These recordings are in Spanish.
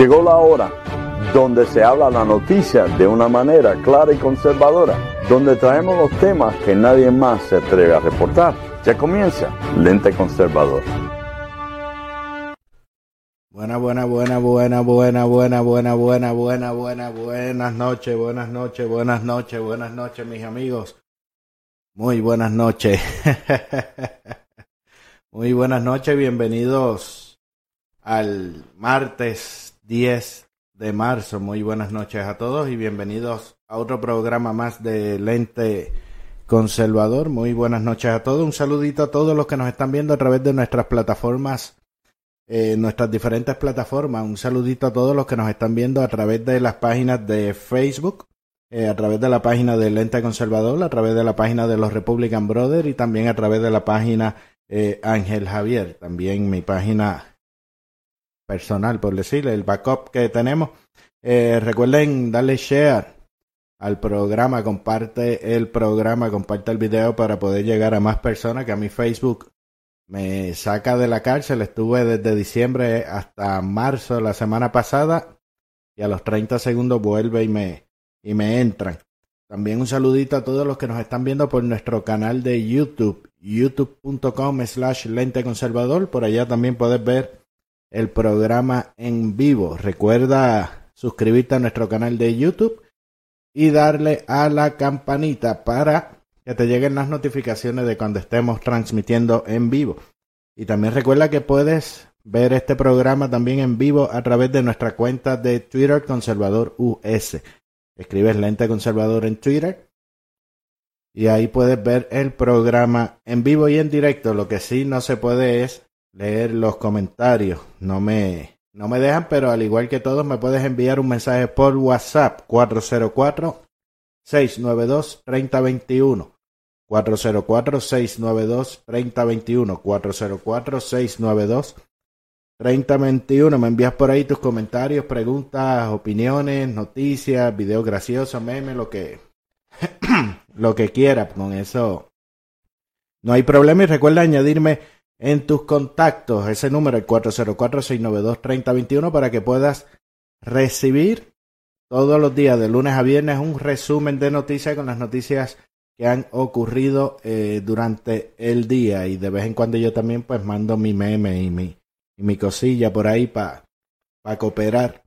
Llegó la hora donde se habla la noticia de una manera clara y conservadora, donde traemos los temas que nadie más se atreve a reportar. Ya comienza Lente Conservador. Buena, buena, buena, buena, buena, buena, buena, buena, buena, buena, buenas noches, buenas noches, buenas noches, buenas noches, mis amigos. Muy buenas noches. Muy buenas noches, bienvenidos al martes 10 de marzo. Muy buenas noches a todos y bienvenidos a otro programa más de Lente Conservador. Muy buenas noches a todos. Un saludito a todos los que nos están viendo a través de nuestras plataformas, eh, nuestras diferentes plataformas. Un saludito a todos los que nos están viendo a través de las páginas de Facebook, eh, a través de la página de Lente Conservador, a través de la página de los Republican Brothers y también a través de la página eh, Ángel Javier. También mi página personal, por decirle, el backup que tenemos. recuerden darle share al programa, comparte el programa, comparte el video para poder llegar a más personas que a mi Facebook me saca de la cárcel. Estuve desde diciembre hasta marzo la semana pasada y a los 30 segundos vuelve y me, y me entran. También un saludito a todos los que nos están viendo por nuestro canal de YouTube, youtube.com slash lente conservador. Por allá también puedes ver el programa en vivo. Recuerda suscribirte a nuestro canal de YouTube y darle a la campanita para que te lleguen las notificaciones de cuando estemos transmitiendo en vivo. Y también recuerda que puedes ver este programa también en vivo a través de nuestra cuenta de Twitter Conservador US. Escribes Lente Conservador en Twitter y ahí puedes ver el programa en vivo y en directo. Lo que sí no se puede es leer los comentarios. No me no me dejan, pero al igual que todos, me puedes enviar un mensaje por WhatsApp 404-692-3021. 404-692-3021. 404-692-3021. Me envías por ahí tus comentarios, preguntas, opiniones, noticias, videos graciosos, memes, lo que, lo que quieras. Con eso no hay problema y recuerda añadirme en tus contactos ese número, el 404-692-3021, para que puedas recibir todos los días, de lunes a viernes, un resumen de noticias con las noticias que han ocurrido eh, durante el día. Y de vez en cuando yo también pues mando mi meme y mi, y mi cosilla por ahí para pa cooperar.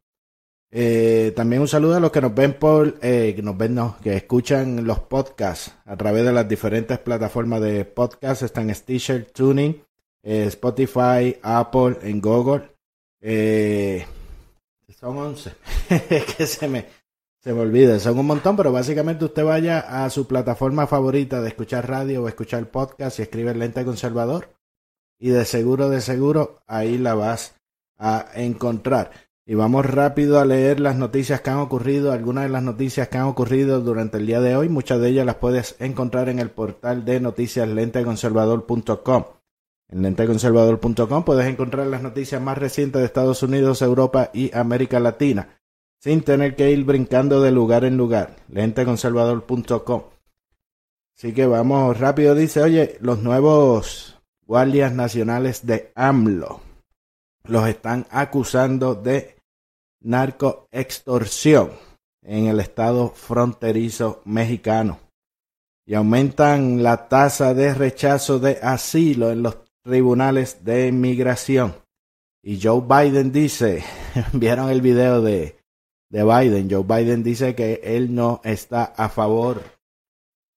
Eh, también un saludo a los que nos ven por, eh, que nos que escuchan los podcasts a través de las diferentes plataformas de podcast, están Stitcher, Tuning, eh, Spotify, Apple, en Google. Eh, son 11. que se me, se me olvida. Son un montón, pero básicamente usted vaya a su plataforma favorita de escuchar radio o escuchar podcast y escribe Lente Conservador. Y de seguro, de seguro, ahí la vas a encontrar. Y vamos rápido a leer las noticias que han ocurrido, algunas de las noticias que han ocurrido durante el día de hoy. Muchas de ellas las puedes encontrar en el portal de noticias lenteconservador.com. En lenteconservador.com puedes encontrar las noticias más recientes de Estados Unidos, Europa y América Latina, sin tener que ir brincando de lugar en lugar. Lenteconservador.com. Así que vamos rápido, dice, oye, los nuevos guardias nacionales de AMLO los están acusando de narcoextorsión en el estado fronterizo mexicano y aumentan la tasa de rechazo de asilo en los tribunales de inmigración. Y Joe Biden dice, vieron el video de, de Biden, Joe Biden dice que él no está a favor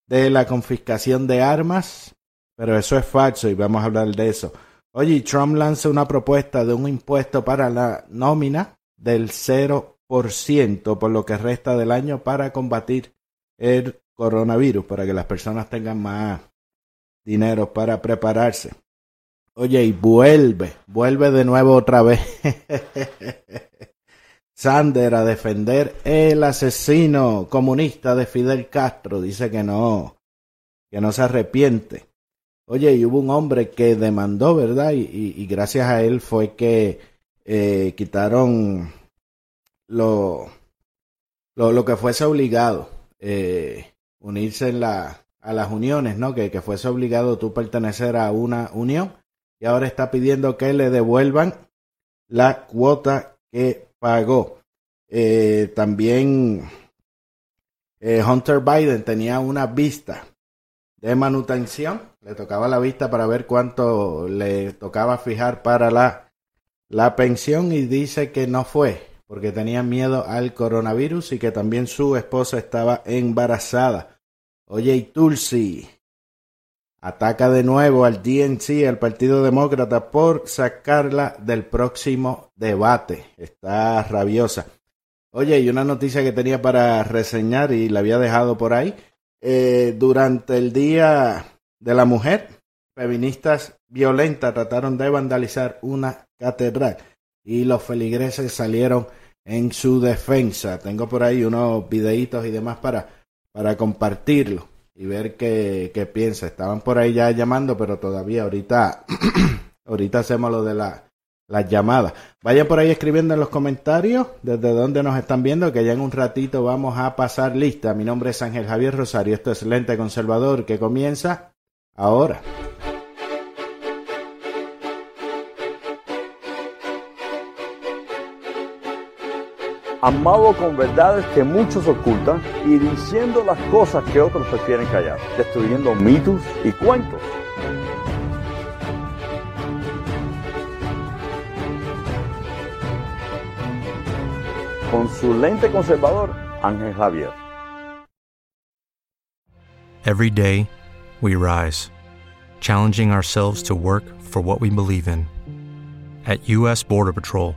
de la confiscación de armas, pero eso es falso y vamos a hablar de eso. Oye, Trump lanza una propuesta de un impuesto para la nómina del 0% por lo que resta del año para combatir el coronavirus, para que las personas tengan más dinero para prepararse. Oye, y vuelve, vuelve de nuevo otra vez. Sander a defender el asesino comunista de Fidel Castro. Dice que no, que no se arrepiente. Oye, y hubo un hombre que demandó, ¿verdad? Y, gracias a él fue que eh, quitaron lo, lo, que fuese obligado, eh, unirse a las uniones, ¿no? Que, que fuese obligado tú pertenecer a una unión y ahora está pidiendo que le devuelvan la cuota que pagó. Eh, también eh, Hunter Biden tenía una vista de manutención, le tocaba la vista para ver cuánto le tocaba fijar para la, la pensión y dice que no fue porque tenía miedo al coronavirus y que también su esposa estaba embarazada. Oye, y Tulsi ataca de nuevo al DNC, al Partido Demócrata, por sacarla del próximo debate. Está rabiosa. Oye, y una noticia que tenía para reseñar y la había dejado por ahí. Eh, durante el Día de la Mujer, feministas violentas trataron de vandalizar una catedral y los feligreses salieron en su defensa. Tengo por ahí unos videitos y demás para, para compartirlo y ver qué, qué piensa. Estaban por ahí ya llamando, pero todavía ahorita, ahorita hacemos lo de la, las llamadas. Vayan por ahí escribiendo en los comentarios desde dónde nos están viendo, que ya en un ratito vamos a pasar lista. Mi nombre es Ángel Javier Rosario, esto es Lente Conservador que comienza ahora. Amado con verdades que muchos ocultan y diciendo las cosas que otros prefieren callar, destruyendo mitos y cuentos. Con su lente conservador, Ángel Javier. Every day, we rise, challenging ourselves to work for what we believe in. At U.S. Border Patrol,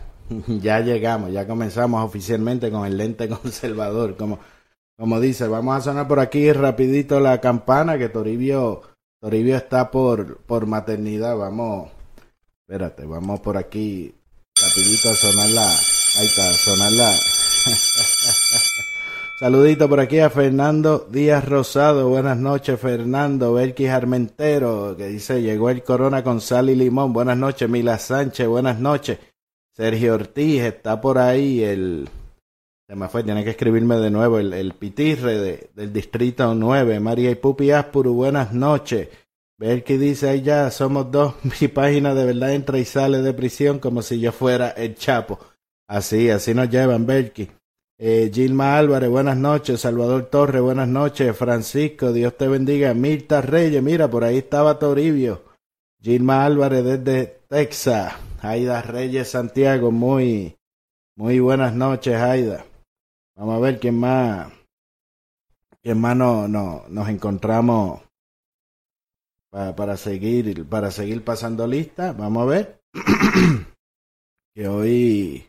ya llegamos, ya comenzamos oficialmente con el lente conservador, como, como dice, vamos a sonar por aquí rapidito la campana que Toribio, Toribio está por, por maternidad, vamos, espérate, vamos por aquí rapidito a sonarla, ahí está, sonarla. Saludito por aquí a Fernando Díaz Rosado. Buenas noches, Fernando. Belkis Armentero, que dice, llegó el corona con sal y limón. Buenas noches, Mila Sánchez. Buenas noches. Sergio Ortiz está por ahí, el se me fue, tiene que escribirme de nuevo, el, el pitirre de, del distrito 9, María y Pupi Aspuru, buenas noches. Ver que dice ahí ya, somos dos, mi página de verdad entra y sale de prisión como si yo fuera el Chapo. Así, así nos llevan, Belki. Eh, Gilma Álvarez, buenas noches. Salvador Torres, buenas noches. Francisco, Dios te bendiga. Mirta Reyes, mira, por ahí estaba Toribio. Gilma Álvarez desde Texas. Aida Reyes Santiago, muy, muy buenas noches, Aida. Vamos a ver quién más, quién más no, no, nos encontramos para, para, seguir, para seguir pasando lista. Vamos a ver. que hoy,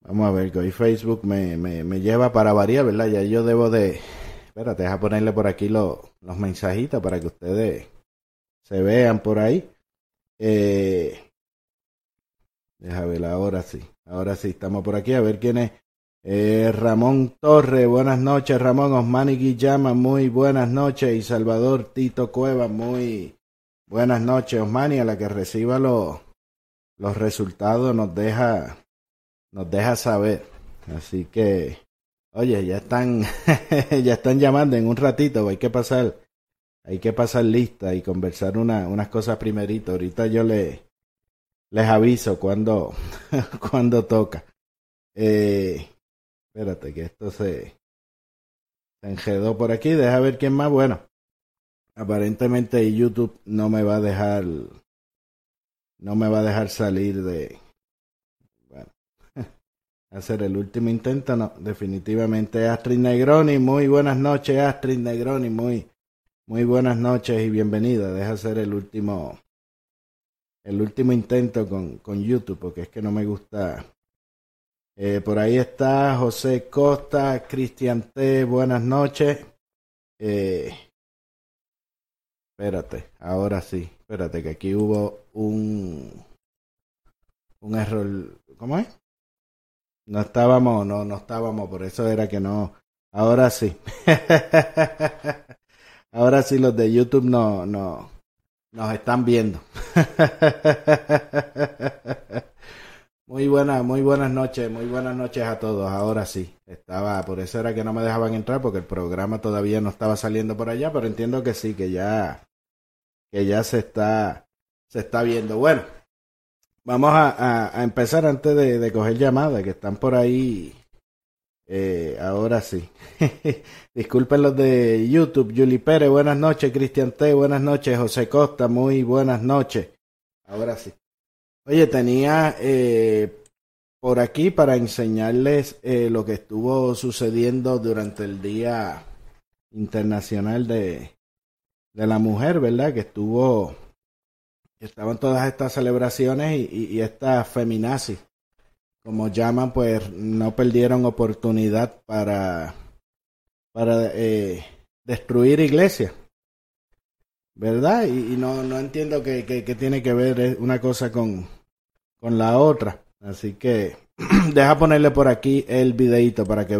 vamos a ver, que hoy Facebook me, me, me lleva para variar, ¿verdad? Ya yo debo de, espérate, deja ponerle por aquí los, los mensajitos para que ustedes se vean por ahí. Eh, deja ver, ahora sí, ahora sí, estamos por aquí a ver quién es. Eh, Ramón Torre, buenas noches, Ramón Osmani Guillama, muy buenas noches, y Salvador Tito Cueva, muy buenas noches, Osmani, a la que reciba los, los resultados nos deja, nos deja saber. Así que, oye, ya están, ya están llamando en un ratito, hay que pasar, hay que pasar lista y conversar una, unas cosas primerito. Ahorita yo le, les aviso cuando, cuando toca. Eh, espérate que esto se, se por aquí. Deja ver quién más. Bueno, aparentemente YouTube no me va a dejar, no me va a dejar salir de, bueno, hacer el último intento. No, definitivamente Astrid Negroni. Muy buenas noches, Astrid Negroni. Muy, muy buenas noches y bienvenida. Deja hacer el último el último intento con, con YouTube, porque es que no me gusta. Eh, por ahí está José Costa, Cristian T, buenas noches. Eh, espérate, ahora sí, espérate, que aquí hubo un, un error. ¿Cómo es? No estábamos, no, no estábamos, por eso era que no. Ahora sí. ahora sí los de YouTube no, no, nos están viendo. muy buenas, muy buenas noches, muy buenas noches a todos. Ahora sí, estaba, por eso era que no me dejaban entrar porque el programa todavía no estaba saliendo por allá, pero entiendo que sí, que ya, que ya se está, se está viendo. Bueno, vamos a, a, empezar antes de, de coger llamadas que están por ahí eh, ahora sí. Disculpen los de YouTube. Juli Pérez, buenas noches. Cristian T, buenas noches. José Costa, muy buenas noches. Ahora sí. Oye, tenía eh, por aquí para enseñarles eh, lo que estuvo sucediendo durante el Día Internacional de, la Mujer, ¿verdad? Que estuvo, estaban todas estas celebraciones y, y, y esta feminazi como llaman, pues no perdieron oportunidad para, para eh, destruir iglesias. ¿Verdad? Y, no, no entiendo que, que, tiene que ver una cosa con, con la otra. Así que deja ponerle por aquí el videito para que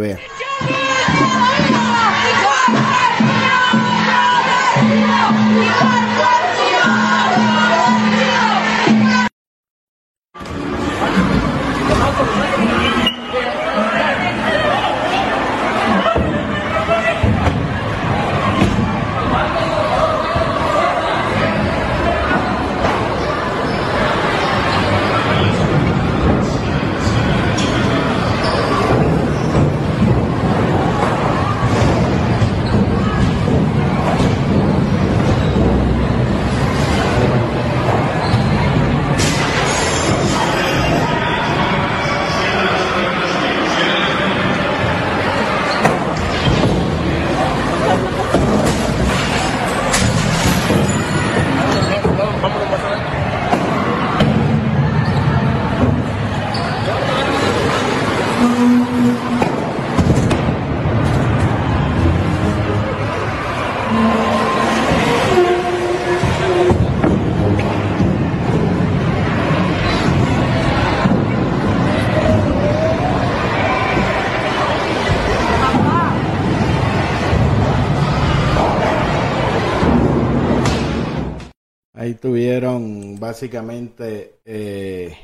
vea. tuvieron básicamente eh,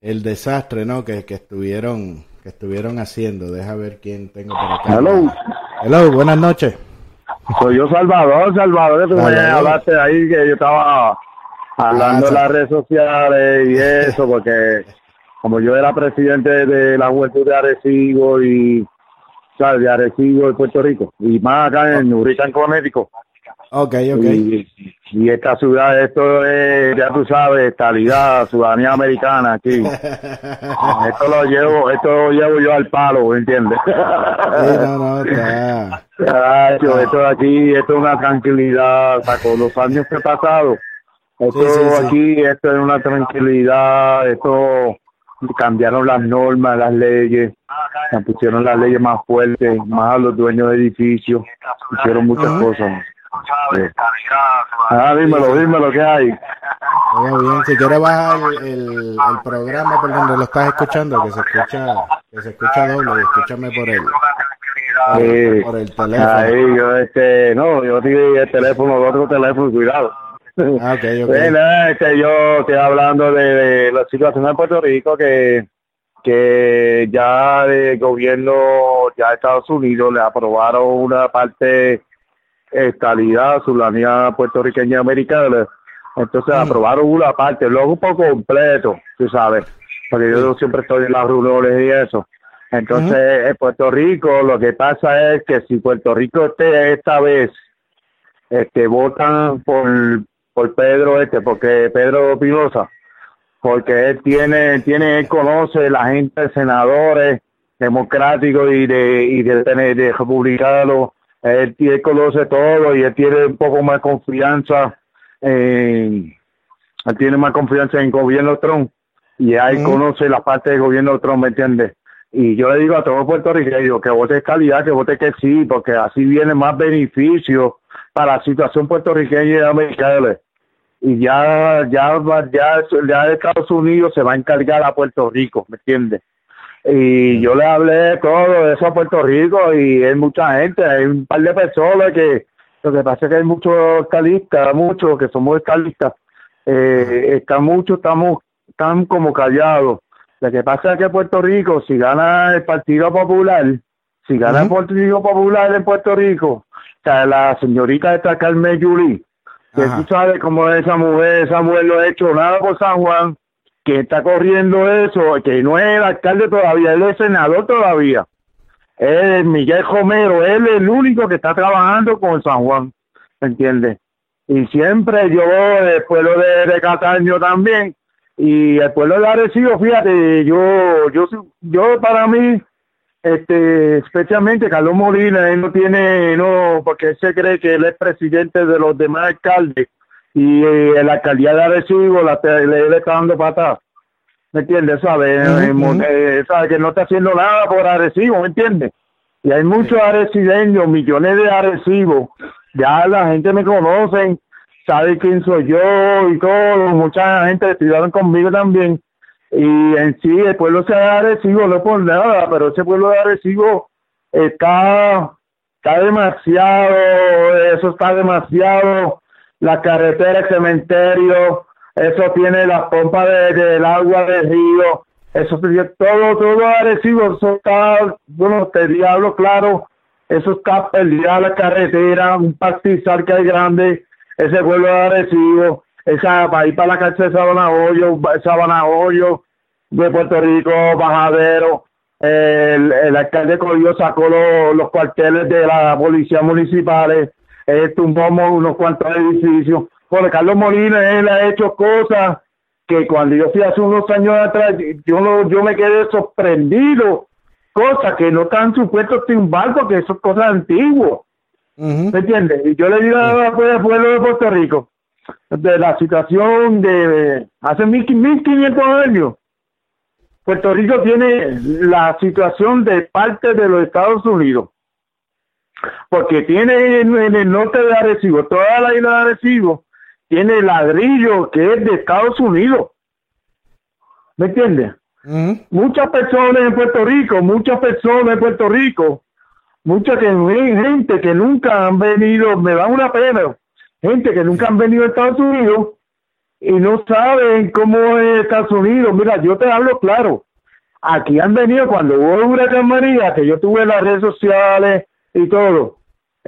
el desastre, ¿no? Que, que estuvieron que estuvieron haciendo. Deja ver quién tengo por acá. Hello. Hello, buenas noches. Soy yo Salvador, Salvador, que me hablaste ahí que yo estaba hablando ah, en las redes sociales y eso, porque como yo era presidente de la Juventud de Arecibo y, ¿sabes? De Arecibo de Puerto Rico, y más acá en Urican, Connecticut. Ok, ok. Y, y, esta ciudad, esto es, ya tú sabes, estabilidad, ciudadanía americana aquí. esto lo llevo, esto lo llevo yo al palo, ¿entiendes? sí, no, no, está. esto de aquí, esto es una tranquilidad, con los años que he pasado, esto sí, sí, aquí, esto es una tranquilidad, esto cambiaron las normas, las leyes, pusieron las leyes más fuertes, más a los dueños de edificios, hicieron muchas uh -huh. cosas. Sí. Ah, dímelo, dímelo, ¿qué hay? Muy bien, si quieres bajar el, el, el, programa por donde lo estás escuchando, que se escucha, que se escucha doble, escúchame por él. Sí. Por el teléfono. Ahí, yo este, no, yo tengo el teléfono, el otro teléfono, cuidado. Ah, ok, ok. Bueno, este, yo estoy hablando de, de la situación en Puerto Rico que, que ya el gobierno, ya Estados Unidos le aprobaron una parte estabilidad soberanía puertorriqueña americana. Entonces aprobaron una parte, luego un poco completo, tú sabes, porque yo siempre estoy en las reuniones y eso. Entonces, en Puerto Rico, lo que pasa es que si Puerto Rico este, esta vez este, votan por, por Pedro este, porque Pedro Pinoza, porque él tiene, tiene, él conoce la gente de senadores democráticos y de, y de, de republicanos, él, él conoce todo y él tiene un poco más confianza en, él tiene más confianza en el gobierno Trump y ahí conoce la parte del gobierno Trump, ¿me entiendes? Y yo le digo a todos los puertorriqueños que vote calidad, que vote que sí, porque así viene más beneficio para la situación puertorriqueña y americana. Y ya, ya, ya, ya Estados Unidos se va a encargar a Puerto Rico, ¿me entiendes? Y yo le hablé de todo eso a Puerto Rico y hay mucha gente, hay un par de personas que lo que pasa es que hay muchos escalistas, muchos que somos escalistas, eh, están muchos, estamos, están como callados. Lo que pasa es que Puerto Rico, si gana el Partido Popular, si gana el Partido Popular en Puerto Rico, o sea, la señorita esta Carmen Yuli, que Ajá. tú sabes cómo es esa mujer, esa mujer no ha hecho nada por San Juan, que está corriendo eso, que no es el alcalde todavía, él es senador todavía. Es Miguel Romero, él es el único que está trabajando con San Juan, ¿me entiendes? Y siempre yo, el pueblo de, de Cataño también, y el pueblo de Arecibo, fíjate, yo, yo, yo para mí, este, especialmente Carlos Molina, él no tiene, no, porque él se cree que él es presidente de los demás alcaldes, y eh, la alcaldía de Arecibo la, le, le está dando patas. ¿Me entiendes? ¿Sabe? Que no está haciendo nada por Arecibo, ¿me entiendes? Y hay muchos arecibeños, millones de Arecibo. Ya la gente me conocen, sabe quién soy yo y todo. Mucha gente estudiaron conmigo también. Y en sí, el pueblo se de Arecibo, no por nada, pero ese pueblo de Arecibo está, está demasiado, eso está demasiado. La carretera, el cementerio, eso tiene la pompa de- del agua del río, eso todo, todo Arecibo, eso está, bueno, te diablo claro, eso está perdida la carretera, un pastizal que hay grande, ese pueblo de Arecibo, esa, para ir para la cárcel de Sabana Hoyo, Sabana Hoyo, de Puerto Rico, Bajadero, el, el alcalde Corillo sacó los, los cuarteles de la policía municipales, eh, tumbamos unos cuantos edificios. Porque Carlos Molina, él ha hecho cosas que cuando yo fui hace unos años atrás, yo no, yo me quedé sorprendido. Cosas que no están supuestos tumbar porque son cosas antiguas. Ujú. ¿Me entiendes? Y yo le digo al pueblo de Puerto Rico, de la situación de hace mil, 1500 años, Puerto Rico tiene la situación de parte de los Estados Unidos, porque tiene en, en el norte de Arecibo, toda la isla de Arecibo, tiene ladrillo que es de Estados Unidos. ¿Me entiendes? Muchas personas en Puerto Rico, muchas personas en Puerto Rico, mucha que, gente que nunca han venido, me da una pena, gente que nunca han venido a Estados Unidos y no saben cómo es Estados Unidos. Mira, yo te hablo claro, aquí han venido cuando hubo el huracán María, que yo tuve en las redes sociales y todo.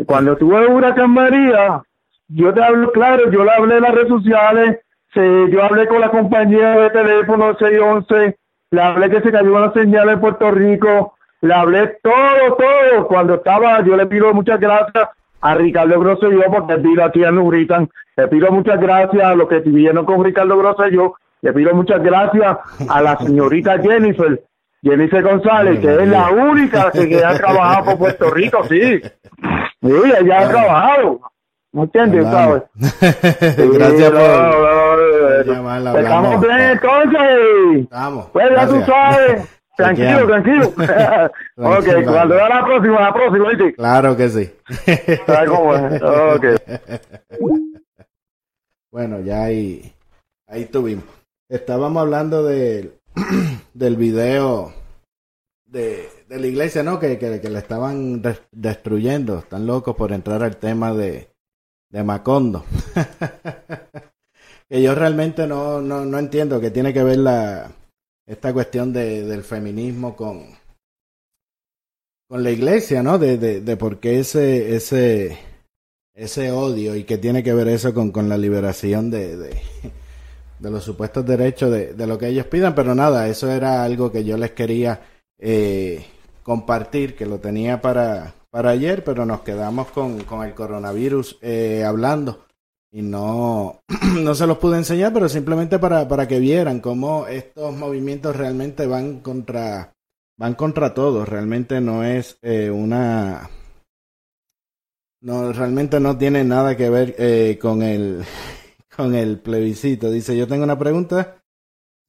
Cuando tuve huracán María, yo te hablo claro, yo le hablé en las redes sociales, se- yo hablé con la compañía de teléfono 611, le hablé que se cayó una señal en Puerto Rico, le hablé todo, todo. Cuando estaba, yo le pido muchas gracias a Ricardo Groselló porque vino aquí a Nuritan. Le pido muchas gracias a los que vivieron con Ricardo Groselló. Le pido muchas gracias a la señorita Jennifer, Jennifer González, que es la única que, que ha trabajado por Puerto Rico, sí. Sí, ella ha trabajado. ¿Me entiendes? ¿Sabes? Gracias por llamarla, Estamos bien entonces. Estamos. Pues ya tú sabes. Tranquilo, tranquilo. ok, cuando da la próxima, la próxima, ¿viste? Claro que sí. ¿Sabes cómo es? Ok. Bueno, ya ahí, ahí tuvimos. Estábamos hablando del, del video de, de la iglesia, ¿no? Que, que, que le estaban des- destruyendo. Están locos por entrar al tema de, de Macondo. que yo realmente no, no, no, entiendo que tiene que ver la, esta cuestión de, del feminismo con, con la iglesia, ¿no? De, de, por qué ese, ese, ese odio y que tiene que ver eso con, con la liberación de, de los supuestos derechos de, de, lo que ellos pidan, pero nada, eso era algo que yo les quería eh, compartir, que lo tenía para, para ayer, pero nos quedamos con, con el coronavirus eh, hablando. Y no, no se los pude enseñar, pero simplemente para, para que vieran cómo estos movimientos realmente van contra, van contra todos, realmente no es eh, una... No, realmente no tiene nada que ver eh, con el con el plebiscito. Dice, yo tengo una pregunta.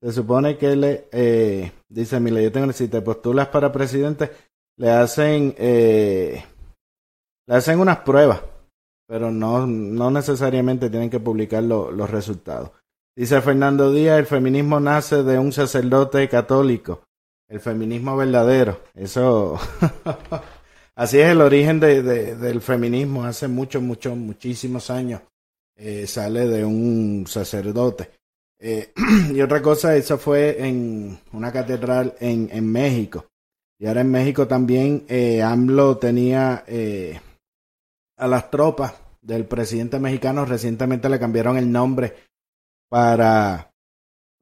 Se supone que le eh, dice, mire, yo tengo si te postulas para presidente, le hacen eh, le hacen unas pruebas, pero no, no necesariamente tienen que publicar lo, los resultados. Dice Fernando Díaz, el feminismo nace de un sacerdote católico, el feminismo verdadero. Eso, así es el origen de, del feminismo, hace muchos, muchos, muchísimos años. Eh, sale de un sacerdote. Eh, y otra cosa, eso fue en una catedral en, en México. Y ahora en México también eh, AMLO tenía a las tropas del presidente mexicano, recientemente le cambiaron el nombre para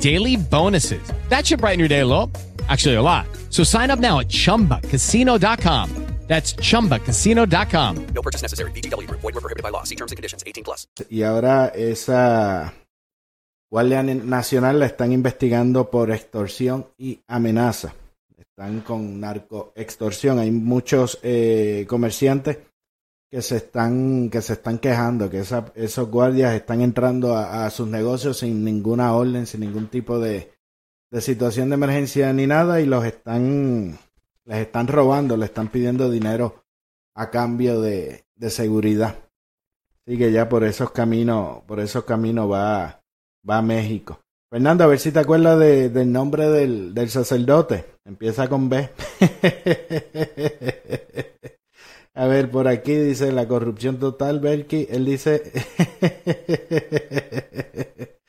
daily bonuses. That should brighten your day a little. Actually, a lot. So sign up now at ChumbaCasino.com. That's ChumbaCasino.com. No purchase necessary. VGW. Void were prohibited by law. See terms and conditions. 18 plus. Y ahora esa Guardia Nacional la están investigando por extorsión y amenaza. Están con narcoextorsión. Hay muchos eh, comerciantes que se están que se están quejando que esa, esos guardias están entrando a, sus negocios sin ninguna orden sin ningún tipo de, de, situación de emergencia ni nada y los están les están robando le están pidiendo dinero a cambio de, de seguridad. Así que ya por esos caminos por esos caminos va va a México. Fernando a ver si te acuerdas de, del nombre del, del sacerdote. Empieza con B A ver, por aquí dice la corrupción total, Berky. Él dice.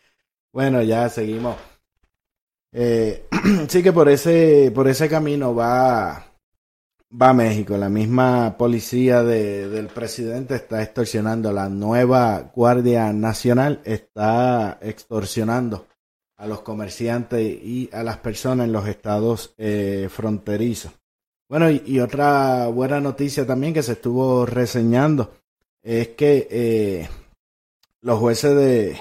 bueno, ya seguimos. Eh, sí que por ese, por ese camino va, va a México. La misma policía de, del presidente está extorsionando. La nueva Guardia Nacional está extorsionando a los comerciantes y a las personas en los estados eh, fronterizos. Bueno, y, otra buena noticia también que se estuvo reseñando es que eh, los jueces de,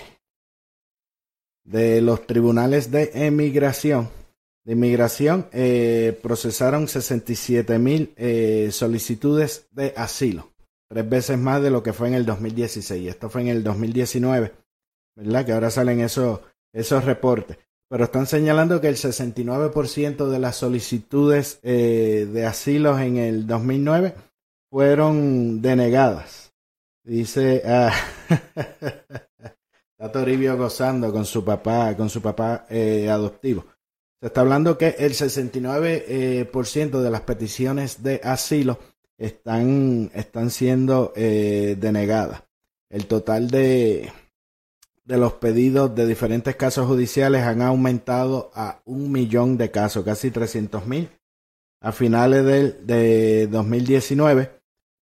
de los tribunales de emigración, de inmigración, eh, procesaron 67 mil eh, solicitudes de asilo, tres veces más de lo que fue en el 2016. Esto fue en el 2019, ¿verdad? Que ahora salen esos, esos reportes pero están señalando que el 69% de las solicitudes eh, de asilos en el 2009 fueron denegadas. Dice, ah, está Toribio gozando con su papá, con su papá eh, adoptivo. Se está hablando que el 69% eh, de las peticiones de asilo están, están siendo denegadas. El total de, de los pedidos de diferentes casos judiciales han aumentado a un millón de casos, casi 300 mil a finales del, de 2019,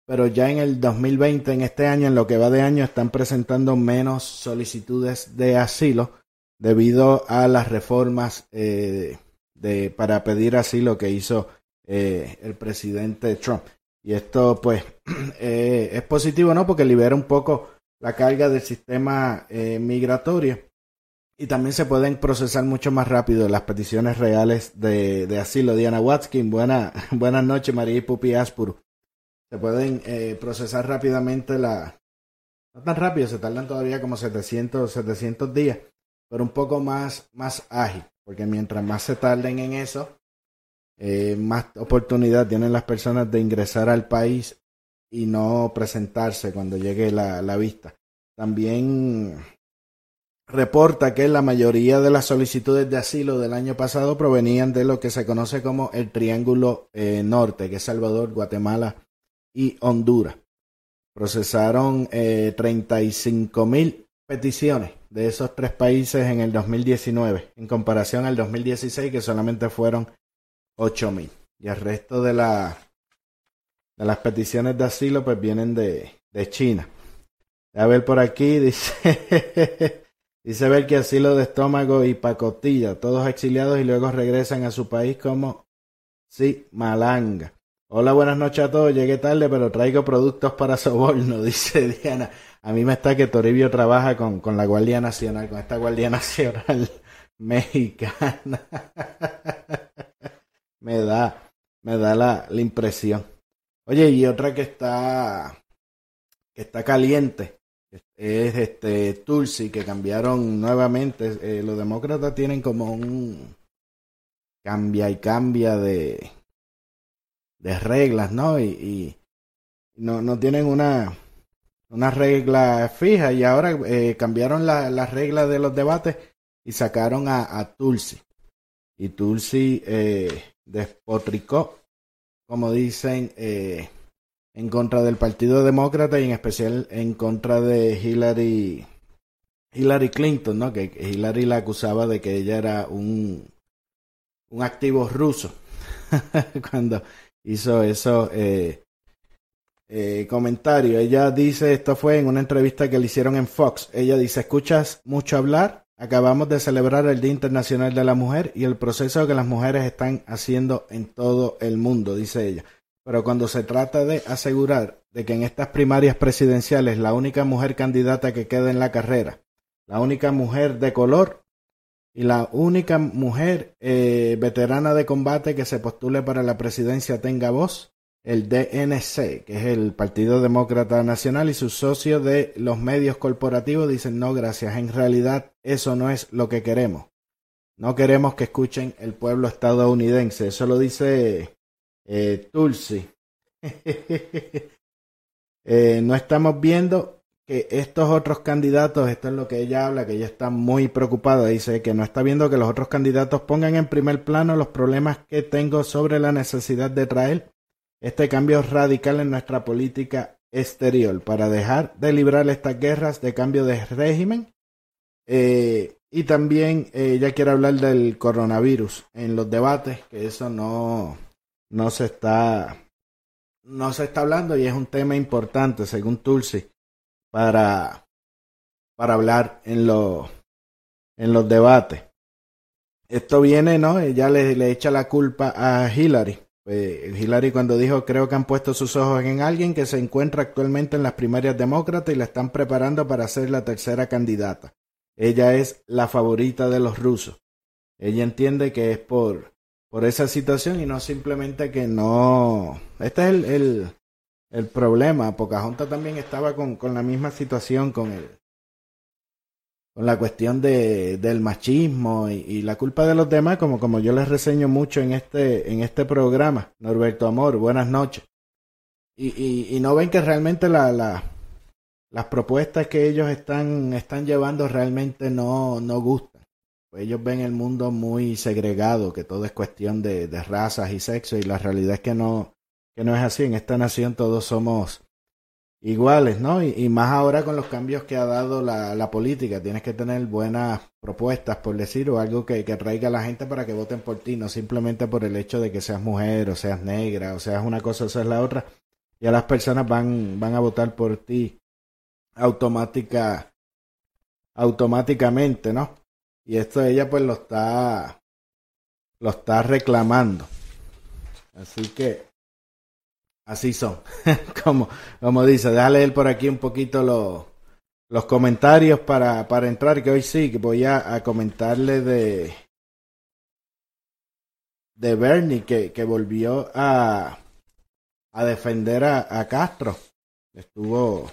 pero ya en el 2020, en este año, en lo que va de año, están presentando menos solicitudes de asilo debido a las reformas eh, de, para pedir asilo que hizo eh, el presidente Trump. Y esto pues eh, es positivo, ¿no? Porque libera un poco la carga del sistema eh, migratorio y también se pueden procesar mucho más rápido las peticiones reales de, de asilo. Diana Watkin, buena, buenas noches, María y Pupi Aspuru. Se pueden eh, procesar rápidamente la... No tan rápido, se tardan todavía como 700, 700 días, pero un poco más, más ágil, porque mientras más se tarden en eso, eh, más oportunidad tienen las personas de ingresar al país y no presentarse cuando llegue la, la vista. También reporta que la mayoría de las solicitudes de asilo del año pasado provenían de lo que se conoce como el Triángulo eh, Norte, que es Salvador, Guatemala y Honduras. Procesaron eh, 35 mil peticiones de esos tres países en el 2019, en comparación al 2016, que solamente fueron 8 mil. Y el resto de, la, de las peticiones de asilo pues vienen de, de China. A ver por aquí, dice, dice ver que asilo de estómago y pacotilla, todos exiliados y luego regresan a su país como sí, malanga. Hola, buenas noches a todos. Llegué tarde, pero traigo productos para soborno, dice Diana. A mí me está que Toribio trabaja con, con la Guardia Nacional, con esta Guardia Nacional mexicana. me da, me da la, la impresión. Oye, y otra que está, que está caliente, es este Tulsi, que cambiaron nuevamente. Eh, los demócratas tienen como un cambia y cambia de, de reglas, ¿no? Y, no, no tienen una, una regla fija y ahora eh, cambiaron las la reglas de los debates y sacaron a, a Tulsi. Y Tulsi eh, despotricó, como dicen, eh, en contra del Partido Demócrata y en especial en contra de Hillary, Hillary Clinton, ¿no? Que Hillary la acusaba de que ella era un, un activo ruso cuando hizo eso eh, eh, comentario. Ella dice, esto fue en una entrevista que le hicieron en Fox. Ella dice, escuchas mucho hablar. Acabamos de celebrar el Día Internacional de la Mujer y el proceso que las mujeres están haciendo en todo el mundo, dice ella. Pero cuando se trata de asegurar de que en estas primarias presidenciales la única mujer candidata que queda en la carrera, la única mujer de color y la única mujer eh, veterana de combate que se postule para la presidencia tenga voz, el DNC, que es el Partido Demócrata Nacional, y sus socios de los medios corporativos dicen no, gracias, en realidad eso no es lo que queremos. No queremos que escuchen el pueblo estadounidense. Eso lo dice eh, Tulsi. eh, no estamos viendo que estos otros candidatos, esto es lo que ella habla, que ella está muy preocupada, dice que no está viendo que los otros candidatos pongan en primer plano los problemas que tengo sobre la necesidad de traer este cambio radical en nuestra política exterior para dejar de librar estas guerras de cambio de régimen. Eh, y también eh, ella quiere hablar del coronavirus en los debates, que eso no, no se está no se está hablando y es un tema importante según Tulsi para para hablar en los en los debates esto viene no ella le, le echa la culpa a Hillary pues, Hillary cuando dijo creo que han puesto sus ojos en alguien que se encuentra actualmente en las primarias demócratas y la están preparando para ser la tercera candidata ella es la favorita de los rusos ella entiende que es por por esa situación y no simplemente que no. Este es el, el, el problema. Pocahontas también estaba con, con la misma situación con el con la cuestión de, del machismo y, la culpa de los demás, como, como yo les reseño mucho en este, en este programa. Norberto Amor, buenas noches. Y, y, no ven que realmente la, la, las propuestas que ellos están, están llevando realmente no, no gustan. Ellos ven el mundo muy segregado, que todo es cuestión de, de, razas y sexo, y la realidad es que no, que no es así. En esta nación todos somos iguales, ¿no? Y, más ahora con los cambios que ha dado la, la, política. Tienes que tener buenas propuestas, por decir, o algo que, que traiga a la gente para que voten por ti, no simplemente por el hecho de que seas mujer, o seas negra, o seas una cosa o seas la otra. Ya las personas van, van a votar por ti automática, automáticamente, ¿no? Y esto ella pues lo está lo está reclamando. Así que así son. como, como dice, déjale leer por aquí un poquito los, los comentarios para, para entrar, que hoy sí, que voy a, comentarle de de Bernie que, que volvió a, a defender a, a Castro. Estuvo,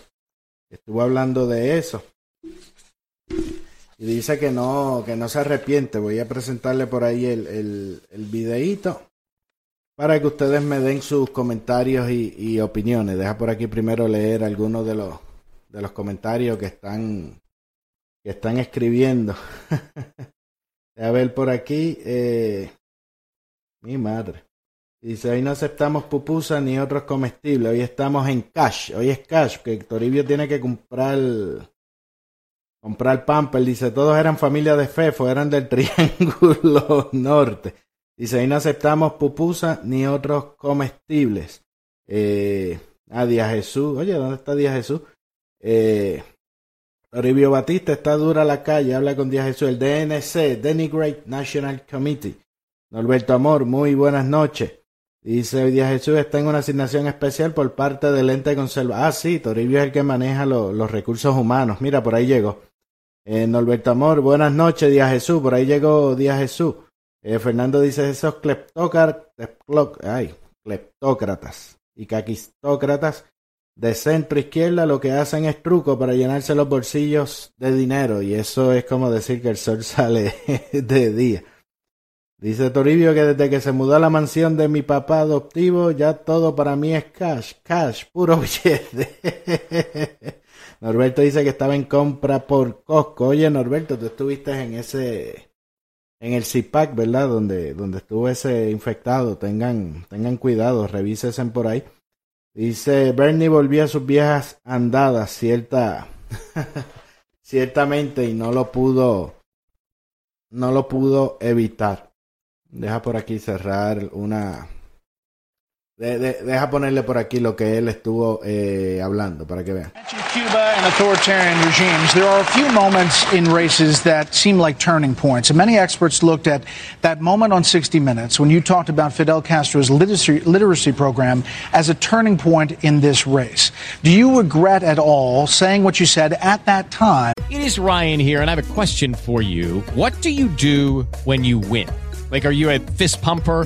estuvo hablando de eso. Y dice que no, que no se arrepiente. Voy a presentarle por ahí el, el, el videíto para que ustedes me den sus comentarios y, opiniones. Deja por aquí primero leer algunos de los, de los comentarios que están, que están escribiendo. a ver por aquí. Eh, mi madre. Dice, hoy no aceptamos pupusas ni otros comestibles. Hoy estamos en cash. Hoy es cash, que Toribio tiene que comprar comprar pamper. Dice, todos eran familia de Fefo, eran del Triángulo Norte. Dice, ahí no aceptamos pupusas ni otros comestibles. Eh, a Jesús. Oye, ¿dónde está Díaz Jesús? Eh, Toribio Batista está dura la calle. Habla con Díaz Jesús. El DNC, Denigrate National Committee. Norberto Amor, muy buenas noches. Dice Díaz Jesús está en una asignación especial por parte del ente conserva. Ah, sí, Toribio es el que maneja los recursos humanos. Mira, por ahí llegó. Eh, Norberto Amor, buenas noches, Díaz Jesús. Por ahí llegó Díaz Jesús. Eh, Fernando dice esos cleptócratas, y caquistócratas de centro izquierda lo que hacen es truco para llenarse los bolsillos de dinero y eso es como decir que el sol sale de día. Dice Toribio que desde que se mudó a la mansión de mi papá adoptivo ya todo para mí es cash, cash, puro billete. Norberto dice que estaba en compra por Costco. Oye, Norberto, tú estuviste en ese, en el CIPAC, ¿verdad? Donde, donde estuvo ese infectado. Tengan, tengan cuidado, revísesen por ahí. Dice, Bernie volvió a sus viejas andadas, cierta, ciertamente, y no lo pudo, no lo pudo evitar. Deja por aquí cerrar una, De, de, deja ponerle por aquí lo que él estuvo eh, hablando para que vean. Cuba and authoritarian regimes, there are a few moments in races that seem like turning points. And many experts looked at that moment on 60 Minutes when you talked about Fidel Castro's literacy, literacy program as a turning point in this race. Do you regret at all saying what you said at that time? It is Ryan here, and I have a question for you. What do you do when you win? Like, are you a fist pumper?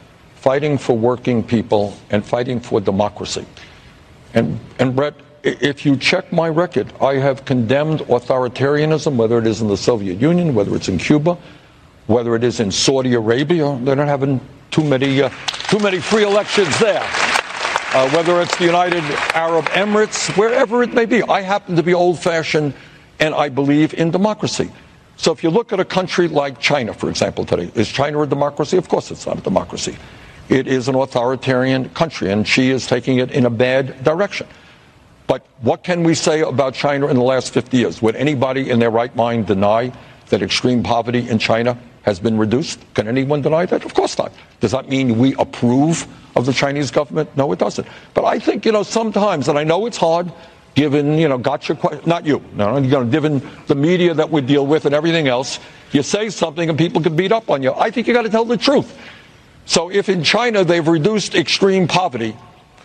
fighting for working people and fighting for democracy. And, and Brett, if you check my record, I have condemned authoritarianism, whether it is in the Soviet Union, whether it's in Cuba, whether it is in Saudi Arabia. They're not having too many, uh, too many free elections there. Uh, whether it's the United Arab Emirates, wherever it may be. I happen to be old fashioned and I believe in democracy. So if you look at a country like China, for example, today, is China a democracy? Of course it's not a democracy. It is an authoritarian country, and she is taking it in a bad direction. But what can we say about China in the last 50 years? Would anybody in their right mind deny that extreme poverty in China has been reduced? Can anyone deny that? Of course not. Does that mean we approve of the Chinese government? No, it doesn't. But I think, you know, sometimes, and I know it's hard, given, you know, gotcha, not you, no, you know, given the media that we deal with and everything else, you say something and people can beat up on you. I think you got to tell the truth. So if in China they've reduced extreme poverty,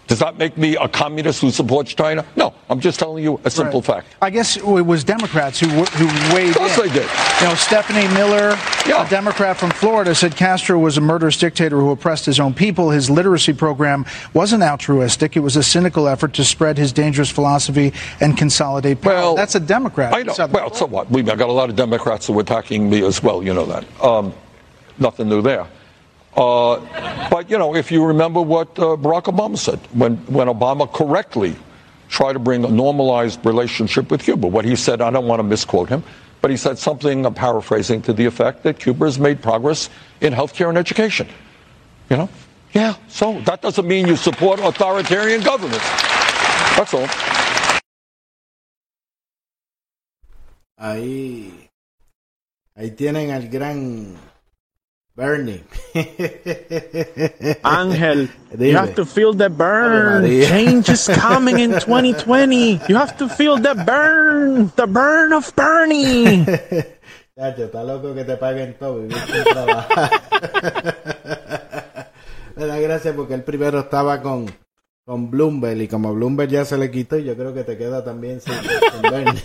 Does that make me a communist who supports China? No, I'm just telling you a simple Right. fact. I guess it was Democrats who who weighed Of course in. they did. You know, Stephanie Miller, Yeah. a Democrat from Florida, said Castro was a murderous dictator who oppressed his own people. His literacy program wasn't altruistic; it was a cynical effort to spread his dangerous philosophy and consolidate power. Well, That's a Democrat. I know. Southern Well, so what? We, I got a lot of Democrats who are attacking me as well. You know that. Um, nothing new there. Uh, but you know, if you remember what uh, Barack Obama said when when Obama correctly tried to bring a normalized relationship with Cuba, what he said, I don't want to misquote him, but he said something, I'm paraphrasing, to the effect that Cuba has made progress in healthcare and education. You know? Yeah. So that doesn't mean you support authoritarian governments. That's all. Ahí, ahí tienen al gran Bernie. Ángel, Dime. you have to feel the burn. Change is coming in 2020. You have to feel the burn. The burn of Bernie. Chacho, está loco que te paguen todo vivir. Me da gracia porque él primero estaba con, con Bloomberg y como Bloomberg ya se le quitó, yo creo que te queda también sin, sin Bernie.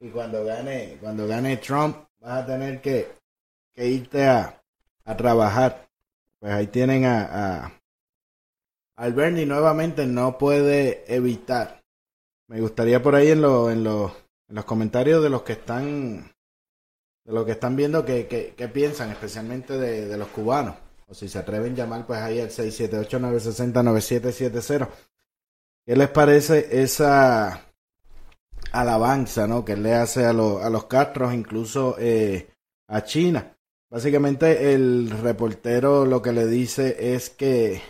y cuando gane, cuando gane Trump, vas a tener que, que irte a, a trabajar. Pues ahí tienen a, a al Bernie nuevamente no puede evitar. Me gustaría por ahí en, lo, en, los en los comentarios de los que están de los que están viendo que, que, que piensan, especialmente de, de los cubanos. O si se atreven a llamar, pues ahí al 678-960-9770. ¿Qué les parece esa alabanza ¿no? que le hace a, los a los Castros, incluso eh, a China? Básicamente el reportero lo que le dice es que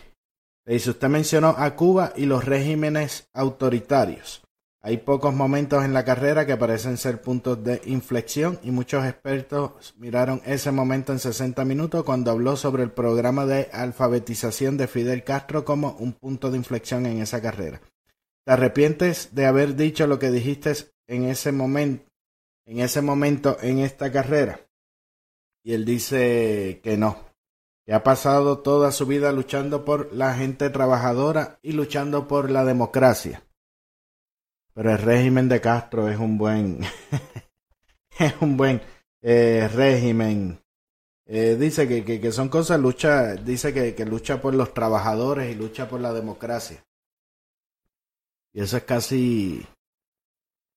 le dice, usted mencionó a Cuba y los regímenes autoritarios. Hay pocos momentos en la carrera que parecen ser puntos de inflexión y muchos expertos miraron ese momento en 60 minutos cuando habló sobre el programa de alfabetización de Fidel Castro como un punto de inflexión en esa carrera. ¿Te arrepientes de haber dicho lo que dijiste en ese momento, en ese momento en esta carrera? Y él dice que no, que ha pasado toda su vida luchando por la gente trabajadora y luchando por la democracia. Pero el régimen de Castro es un buen, es un buen eh, régimen. Eh, dice que, que, que son cosas, lucha, dice que, que lucha por los trabajadores y lucha por la democracia. Y eso es casi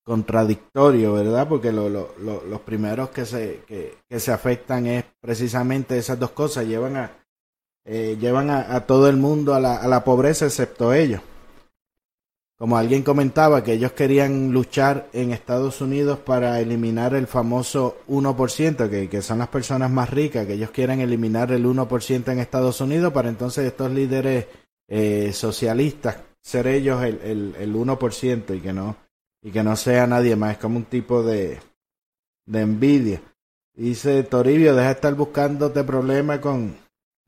contradictorio, ¿verdad? Porque lo, lo, lo- los primeros que se, que, que se afectan es precisamente esas dos cosas, llevan a, eh, llevan a, a todo el mundo a la, a la pobreza excepto ellos. Como alguien comentaba que ellos querían luchar en Estados Unidos para eliminar el famoso 1%, que, que son las personas más ricas, que ellos quieren eliminar el 1% en Estados Unidos para entonces estos líderes eh, socialistas ser ellos el, el, el 1% y que no y que no sea nadie más, es como un tipo de, de envidia. Dice Toribio, deja de estar buscándote problemas con,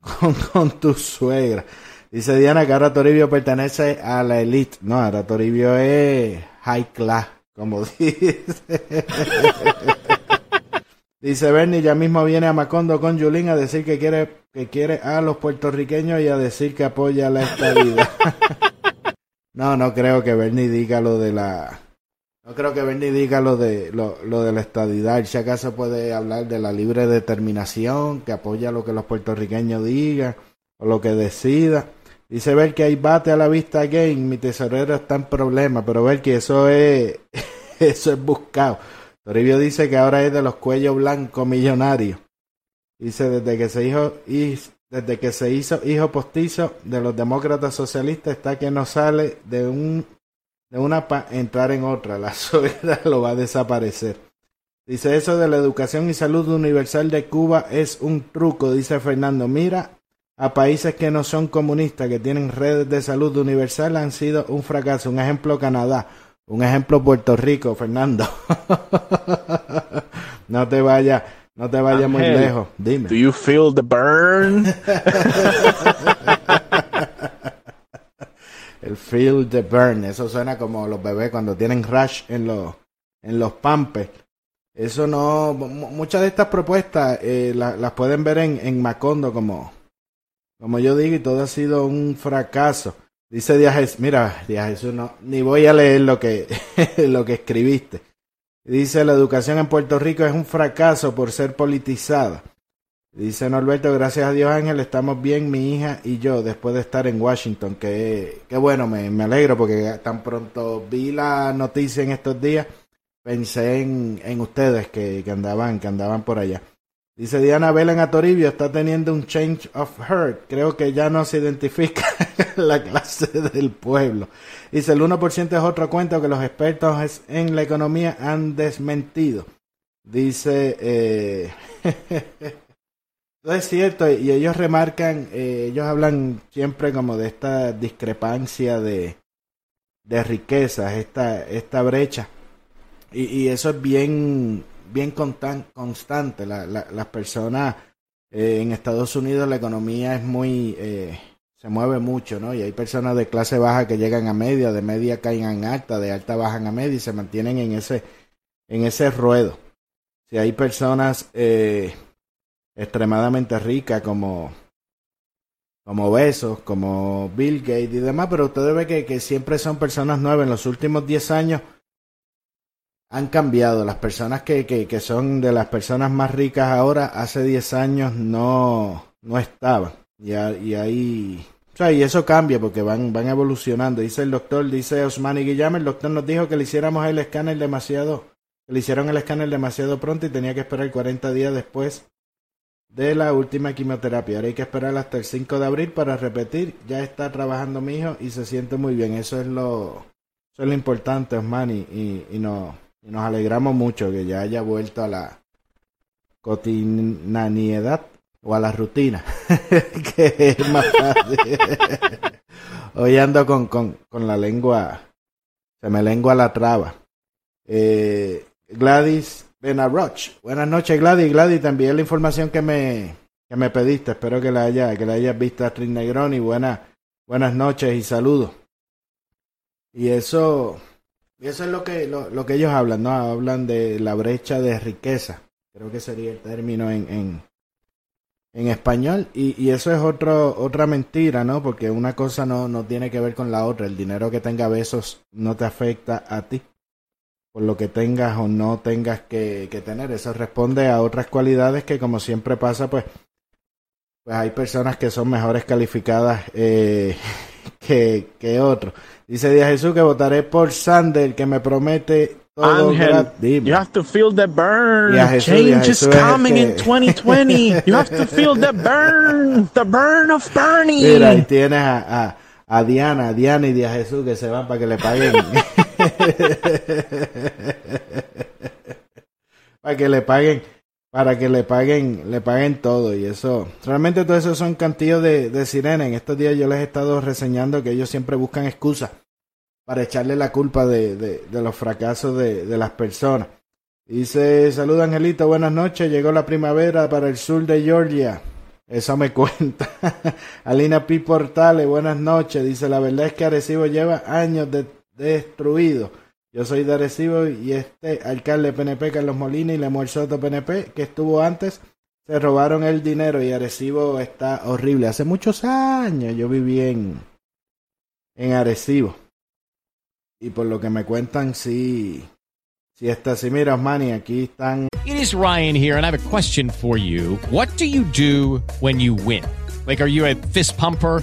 con, con tu suegra. Dice Diana que ahora Toribio pertenece a la elite. No, ahora Toribio es high class, como dice. Dice Bernie, ya mismo viene a Macondo con Julín a decir que quiere, que quiere a los puertorriqueños y a decir que apoya la estabilidad. no, no creo que Bernie diga lo de la... No creo que Bernie diga lo de lo, lo de la estadidad. Si acaso puede hablar de la libre determinación, que apoya lo que los puertorriqueños digan o lo que decida. Dice ver que hay bate a la vista game, mi tesorero está en problema, pero ver que eso es eso es buscado. Toribio dice que ahora es de los cuellos blancos millonarios. Dice desde que se hizo desde que se hizo hijo postizo de los demócratas socialistas está que no sale de un de una para entrar en otra. La suegra lo va a desaparecer. Dice eso de la educación y salud universal de Cuba es un truco, dice Fernando. Mira, a países que no son comunistas, que tienen redes de salud universal, han sido un fracaso. Un ejemplo Canadá, un ejemplo Puerto Rico, Fernando. no te vayas, no te vayas muy lejos. Dime. Do you feel the burn? El feel the burn, eso suena como los bebés cuando tienen rash en los en los pampes. Eso no, mu- muchas de estas propuestas eh, la- las pueden ver en, en Macondo como como yo digo, y todo ha sido un fracaso. Dice Díaz Jesús, mira, Díaz Jesús, no, ni voy a leer lo que, lo que escribiste. Dice, la educación en Puerto Rico es un fracaso por ser politizada. Dice Norberto, gracias a Dios Ángel, estamos bien mi hija y yo después de estar en Washington. Que, que bueno, me, me alegro porque tan pronto vi la noticia en estos días, pensé en, en ustedes que, que andaban, que andaban por allá. Dice Diana Belén a Toribio, está teniendo un change of heart. Creo que ya no se identifica la clase del pueblo. Dice el 1% es otro cuento que los expertos en la economía han desmentido. Dice, eh, es cierto, y ellos remarcan, eh, ellos hablan siempre como de esta discrepancia de, de riquezas, esta, esta brecha. Y, y eso es bien bien constante. La, las personas eh, en Estados Unidos la economía es muy... Eh, se mueve mucho, ¿no? Y hay personas de clase baja que llegan a media, de media caen en alta, de alta bajan a media y se mantienen en ese, en ese ruedo. Si hay personas eh, extremadamente ricas como, como Besos, como Bill Gates y demás, pero usted ve que, que siempre son personas nuevas. En los últimos 10 años han cambiado. Las personas que, que, que, son de las personas más ricas ahora, hace 10 años no, no estaban. Y, y ahí... O sea, y eso cambia porque van, van evolucionando. Dice el doctor, dice Osmani Guillame, el doctor nos dijo que le hiciéramos el escáner demasiado, que le hicieron el escáner demasiado pronto y tenía que esperar 40 días después de la última quimioterapia. Ahora hay que esperar hasta el 5 de abril para repetir. Ya está trabajando mi hijo y se siente muy bien. Eso es lo, eso es lo importante, Osmani, y, y no, y nos alegramos mucho que ya haya vuelto a la cotidianidad o a la rutina, que es más fácil. Hoy ando con, con, con, la lengua, se me lengua la traba. Eh, Gladys Benarroch. Buenas noches, Gladys. Gladys, te envié la información que me, que me pediste. Espero que la haya, que la hayas visto a Trin Negroni. Buenas, buenas noches y saludos. Y eso, y eso es lo que, lo, lo, que ellos hablan, ¿no? Hablan de la brecha de riqueza. Creo que sería el término en, en, en español. Y, y, eso es otro, otra mentira, ¿no? Porque una cosa no, no tiene que ver con la otra. El dinero que tenga besos no te afecta a ti. Por lo que tengas o no tengas que, que tener. Eso responde a otras cualidades que, como siempre pasa, pues, pues hay personas que son mejores calificadas eh, que, que otros. Dice Díaz Jesús que votaré por Sander, que me promete todo Ángel, you have to feel the burn. Jesús, Change is coming que... in 2020. you have to feel the burn, the burn of Bernie. Mira, ahí tienes a, a, a Diana, a Diana y Díaz Jesús que se van para que le paguen. para que le paguen para que le paguen, le paguen todo y eso. Realmente todo eso son cantillos de, sirena. En estos días yo les he estado reseñando que ellos siempre buscan excusas para echarle la culpa de, los fracasos de, de, las personas. Dice, saluda Angelito, buenas noches, llegó la primavera para el sur de Georgia. Eso me cuenta. Alina P. Portales, buenas noches. Dice, la verdad es que Arecibo lleva años de, destruido yo soy de Arecibo y este alcalde PNP, Carlos Molina, y Lemuel Soto PNP, que estuvo antes, se robaron el dinero y Arecibo está horrible. Hace muchos años yo viví en, en Arecibo. Y por lo que me cuentan, sí, sí está así. Mira, Osmani, aquí están. It is Ryan here, and I have a question for you. What do you do when you win? Like, are you a fist pumper?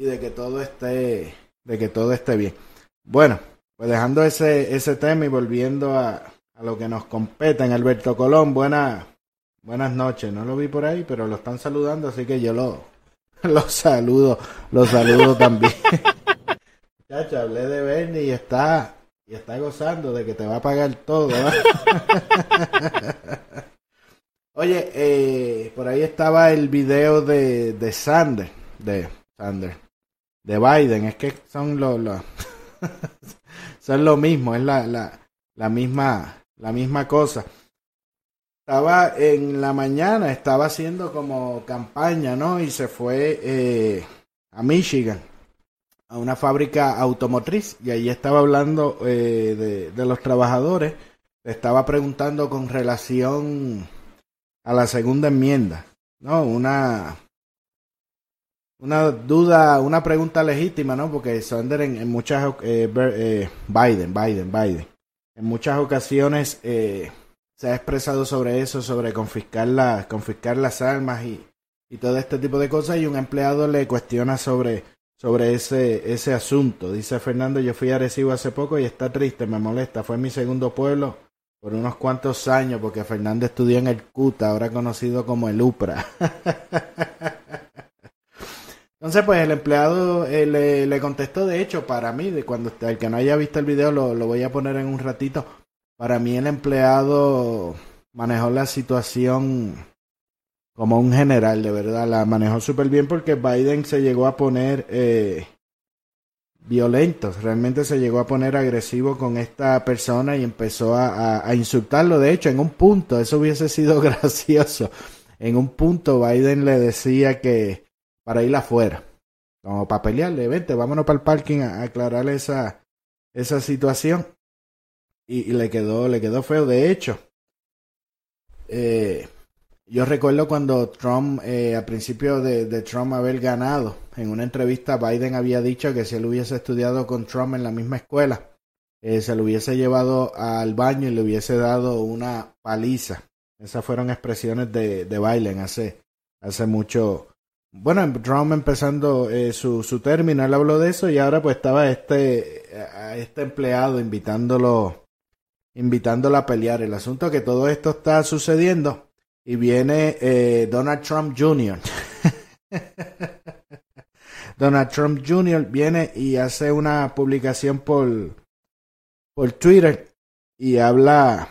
y de que todo esté, de que todo esté bien. Bueno, pues dejando ese, ese tema y volviendo a, a lo que nos compete en Alberto Colón, buena, buenas noches. No lo vi por ahí, pero lo están saludando, así que yo lo, lo saludo, lo saludo también. Chacho, hablé de Bernie y está, y está gozando de que te va a pagar todo. Oye, eh, por ahí estaba el video de, de Sander, de Sander, de Biden. Es que son lo, lo son lo mismo, es la, la, la misma, la misma cosa. Estaba en la mañana, estaba haciendo como campaña, ¿no? Y se fue eh, a Michigan, a una fábrica automotriz, y ahí estaba hablando eh, de, de los trabajadores. Le estaba preguntando con relación a la segunda enmienda, ¿no? Una, una duda, una pregunta legítima, ¿no? Porque Sander en, muchas, eh, eh, Biden, Biden, Biden, en muchas ocasiones eh, se ha expresado sobre eso, sobre confiscar, la, confiscar las armas y, y todo este tipo de cosas y un empleado le cuestiona sobre, sobre ese, ese asunto. Dice Fernando, yo fui a Arecibo hace poco y está triste, me molesta, fue mi segundo pueblo por unos cuantos años, porque Fernando estudió en el CUTA, ahora conocido como el UPRA. Entonces, pues el empleado eh, le, le, contestó, de hecho, para mí, de cuando el que no haya visto el video lo, lo voy a poner en un ratito. Para mí el empleado manejó la situación como un general, de verdad, la manejó súper bien porque Biden se llegó a poner eh, violentos. Realmente se llegó a poner agresivo con esta persona y empezó a, a, insultarlo. De hecho, en un punto, eso hubiese sido gracioso. En un punto Biden le decía que para ir afuera, como para pelearle, vente, vámonos para el parking a, aclarar esa, esa situación. Y, le quedó, le quedó feo. De hecho, eh, yo recuerdo cuando Trump, eh, a principio de, de, Trump haber ganado, en una entrevista Biden había dicho que si él hubiese estudiado con Trump en la misma escuela, eh, se lo hubiese llevado al baño y le hubiese dado una paliza. Esas fueron expresiones de, de Biden hace, hace mucho. Bueno, Trump empezando eh, su, su término, él habló de eso y ahora pues estaba este, este empleado invitándolo, invitándolo a pelear. El asunto que todo esto está sucediendo y viene eh, Donald Trump Jr. Donald Trump Jr. viene y hace una publicación por, por Twitter y habla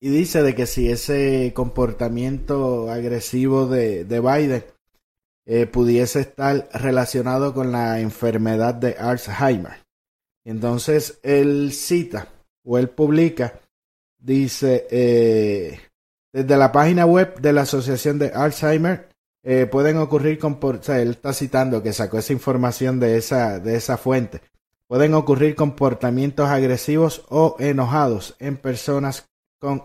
y dice de que si ese comportamiento agresivo de, de Biden eh, pudiese estar relacionado con la enfermedad de Alzheimer. Entonces él cita o él publica, dice, eh, desde la página web de la Asociación de Alzheimer eh, pueden ocurrir él está citando que sacó esa información de esa, de esa fuente. Pueden ocurrir comportamientos agresivos o enojados en personas con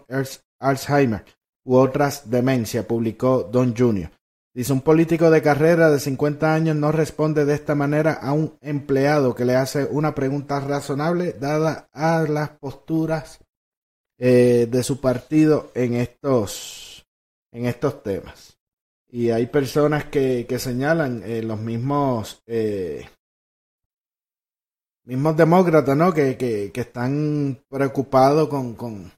Alzheimer u otras demencia, publicó Don Jr. Dice un político de carrera de 50 años no responde de esta manera a un empleado que le hace una pregunta razonable dada a las posturas eh, de su partido en estos, en estos temas. Y hay personas que, que señalan eh, los mismos, eh, mismos demócratas, ¿no? Que, que, que están preocupados con, con,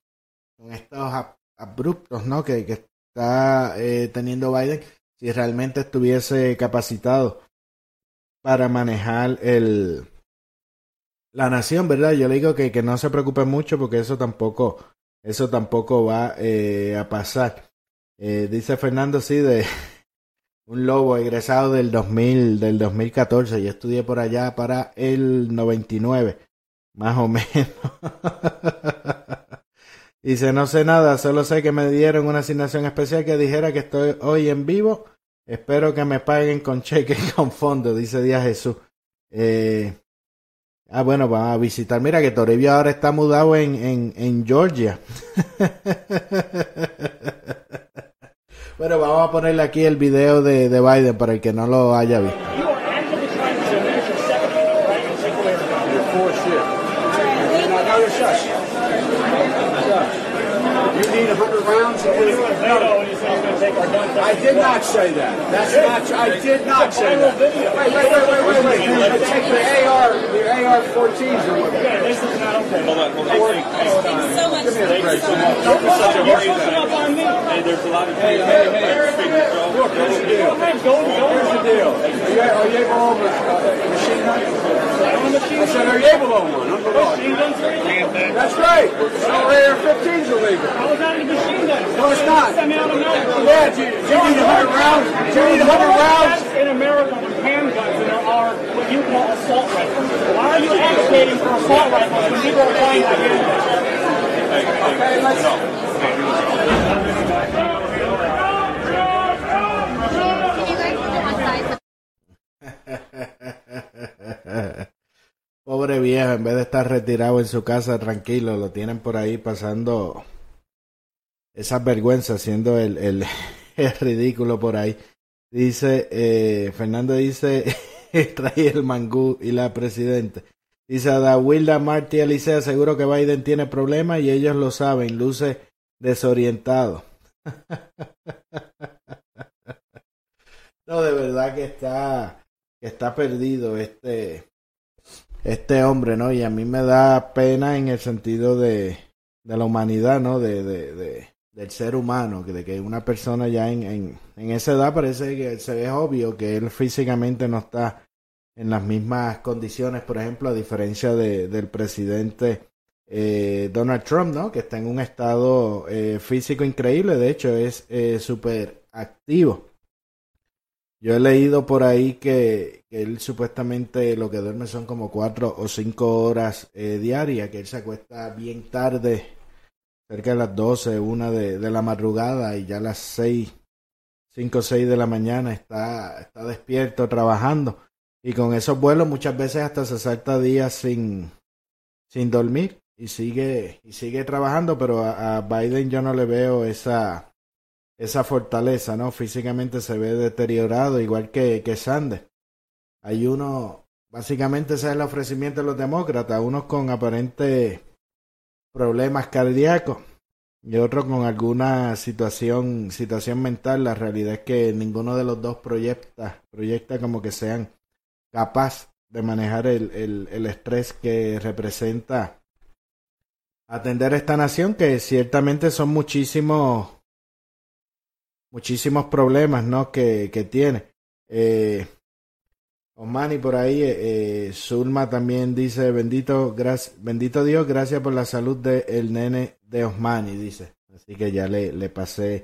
con estos abruptos, ¿no? Que, que está teniendo Biden, si realmente estuviese capacitado para manejar el, la nación, ¿verdad? Yo le digo que, que no se preocupe mucho porque eso tampoco, eso tampoco va eh, a pasar. Eh, dice Fernando, sí, de un lobo egresado del 2000, del 2014. Yo estudié por allá para el 99, más o menos. Dice, no sé nada, solo sé que me dieron una asignación especial que dijera que estoy hoy en vivo. Espero que me paguen con cheque y con fondo, dice Díaz Jesús. Eh, Ah, bueno, vamos a visitar. Mira que Toribio ahora está mudado en, en, en Georgia. bueno, vamos a ponerle aquí el video de, de Biden para el que no lo haya visto. I did not say that. That's not. I did not say that. Wait, wait, wait, wait, wait, wait. Take the AR, the AR-14s or whatever. Yeah, this is not okay. Hold on, hold on. Thanks so much. Give me a break. Don't put such a worry up on me. Hey, there's a lot of Hey, hey, hey. Look, here's the deal. Here's the deal. Are you, able to own a uh, machine gun? I said, are you able to own one? Number one. That's right. So AR-15's are illegal. How is that a machine gun? No, it's not. Semi-automatic. Yeah, do you, do you need 100 rounds? Do you need 100 rounds? In America, with handguns, and there are what you call assault rifles. Why are you advocating for assault rifles when people are buying handguns? Okay, let's... Pobre viejo, en vez de estar retirado en su casa tranquilo, lo tienen por ahí pasando esas vergüenzas, siendo el, el, el ridículo por ahí. Dice, eh, Fernando dice, trae el mangú y la presidenta. Dice a Wilda Marty Alicia, seguro que Biden tiene problemas y ellos lo saben, luce desorientado. no, de verdad que está, que está perdido este, este hombre, ¿no? Y a mí me da pena en el sentido de, de la humanidad, ¿no? De, de, de, del ser humano, que de que una persona ya en, en, en esa edad parece que se ve obvio que él físicamente no está en las mismas condiciones, por ejemplo, a diferencia de, del presidente eh, Donald Trump, ¿no? Que está en un estado eh, físico increíble, de hecho es eh, súper activo. Yo he leído por ahí que, que, él supuestamente lo que duerme son como cuatro o cinco horas eh, diarias, que él se acuesta bien tarde, cerca de las doce, una de, de la madrugada y ya a las seis, cinco o seis de la mañana está, está despierto trabajando. Y con esos vuelos muchas veces hasta se salta días sin, sin dormir y sigue, y sigue trabajando, pero a, Biden yo no le veo esa, esa fortaleza, ¿no? Físicamente se ve deteriorado, igual que, que Sanders. Hay uno, básicamente ese es el ofrecimiento de los demócratas, unos con aparentes problemas cardíacos y otros con alguna situación, situación mental. La realidad es que ninguno de los dos proyecta, proyecta como que sean capaz de manejar el, el, el estrés que representa atender esta nación, que ciertamente son muchísimos muchísimos problemas ¿no? que, que tiene. Eh, Osmani por ahí, eh, Zulma también dice, bendito, gracias, bendito Dios, gracias por la salud del el nene de Osmani, dice. Así que ya le, le pasé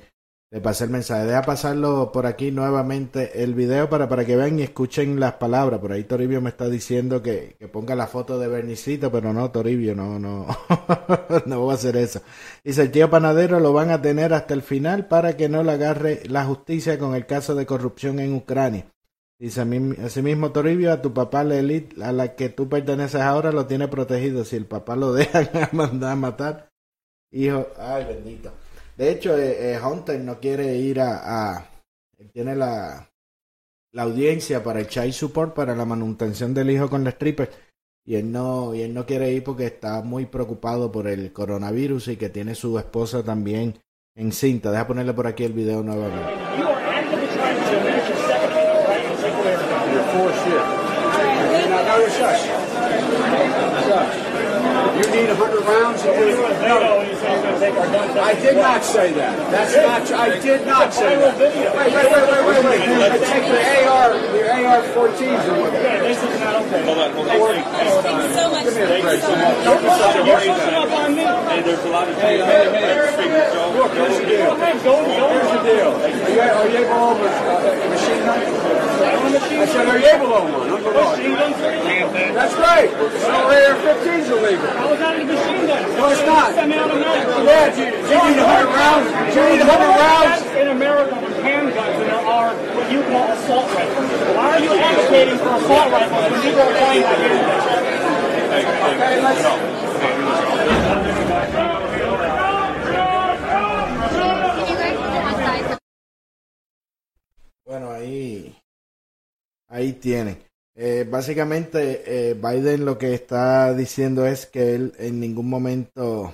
le pasé el mensaje. Deja pasarlo por aquí nuevamente el video para, para que vean y escuchen las palabras. Por ahí Toribio me está diciendo que, que ponga la foto de Bernicito, pero no, Toribio, no, no, no voy a hacer eso. Dice, el tío panadero lo van a tener hasta el final para que no le agarre la justicia con el caso de corrupción en Ucrania. Dice, asimismo Toribio, a tu papá Lelit, a la que tú perteneces ahora, lo tiene protegido. Si el papá lo deja mandar a matar, hijo, ay bendito. De hecho, eh, eh, Hunter no quiere ir a, él tiene la, la audiencia para el child support para la manutención del hijo con la stripper y él no y él no quiere ir porque está muy preocupado por el coronavirus y que tiene su esposa también encinta. Deja ponerle por aquí el video nuevamente. four shift. Now go Shush. Shush. You need 100 rounds? No. I did not say that. That's not. I did not say that. Wait, wait, wait, wait, wait, wait. Take the AR, the AR-14s or whatever. Yeah, this is not okay. Hold on, hold on. Thanks so much. Give me a break. Don't put such a worry up on me. Hey, there's a lot of hey, hey, hey. Look, here's the deal. Here's the deal. Are you, are you able to own a machine gun? I said, are you able to own one? Number one. Oh, That's right. So AR-15's illegal. No, it's not. Yeah, you, need 100 rounds? Do you need 100 rounds? In America, with handguns, and there are what you call assault rifles. Why are you advocating for assault rifles when people are buying handguns? Okay, let's. Bueno, ahí, ahí tienen. Eh, básicamente, eh, Biden lo que está diciendo es que él en ningún momento